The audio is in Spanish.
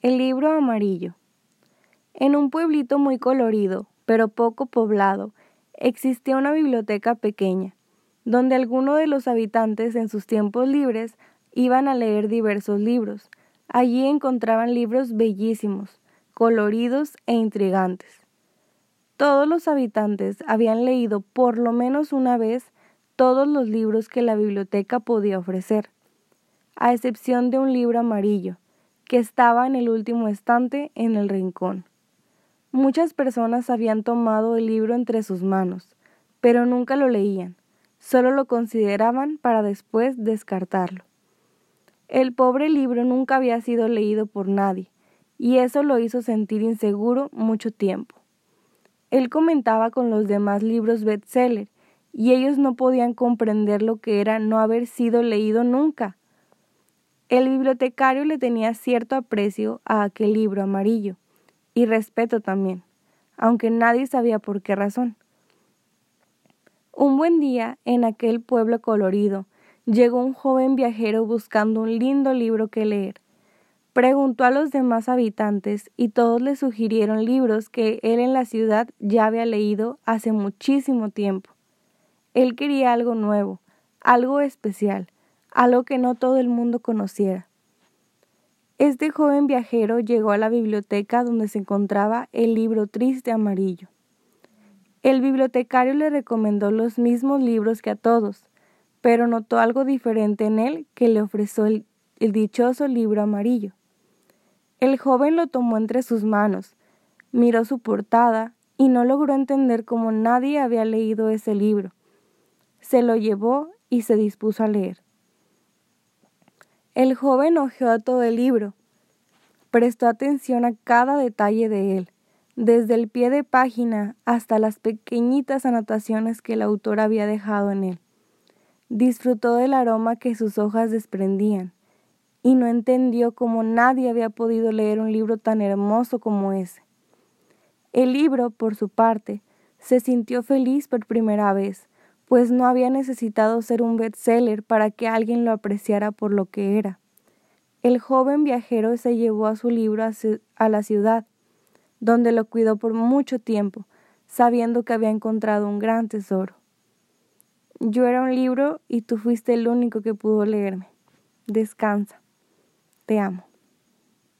El libro amarillo. En un pueblito muy colorido, pero poco poblado, existía una biblioteca pequeña, donde algunos de los habitantes en sus tiempos libres iban a leer diversos libros. Allí encontraban libros bellísimos, coloridos e intrigantes. Todos los habitantes habían leído por lo menos una vez todos los libros que la biblioteca podía ofrecer, a excepción de un libro amarillo, que estaba en el último estante en el rincón. Muchas personas habían tomado el libro entre sus manos, pero nunca lo leían, solo lo consideraban para después descartarlo. El pobre libro nunca había sido leído por nadie, y eso lo hizo sentir inseguro mucho tiempo. Él comentaba con los demás libros bestseller, y ellos no podían comprender lo que era no haber sido leído nunca. El bibliotecario le tenía cierto aprecio a aquel libro amarillo, y respeto también, aunque nadie sabía por qué razón. Un buen día, en aquel pueblo colorido, llegó un joven viajero buscando un lindo libro que leer. Preguntó a los demás habitantes y todos le sugirieron libros que él en la ciudad ya había leído hace muchísimo tiempo. Él quería algo nuevo, algo especial, algo que no todo el mundo conociera. Este joven viajero llegó a la biblioteca donde se encontraba el libro triste amarillo. El bibliotecario le recomendó los mismos libros que a todos, pero notó algo diferente en él que le ofreció el, el dichoso libro amarillo. El joven lo tomó entre sus manos, miró su portada y no logró entender cómo nadie había leído ese libro. Se lo llevó y se dispuso a leer. El joven hojeó todo el libro, prestó atención a cada detalle de él, desde el pie de página hasta las pequeñitas anotaciones que el autor había dejado en él. Disfrutó del aroma que sus hojas desprendían, y no entendió cómo nadie había podido leer un libro tan hermoso como ese. El libro, por su parte, se sintió feliz por primera vez, pues no había necesitado ser un bestseller para que alguien lo apreciara por lo que era. El joven viajero se llevó a su libro a la ciudad, donde lo cuidó por mucho tiempo, sabiendo que había encontrado un gran tesoro. Yo era un libro y tú fuiste el único que pudo leerme. Descansa. Te amo.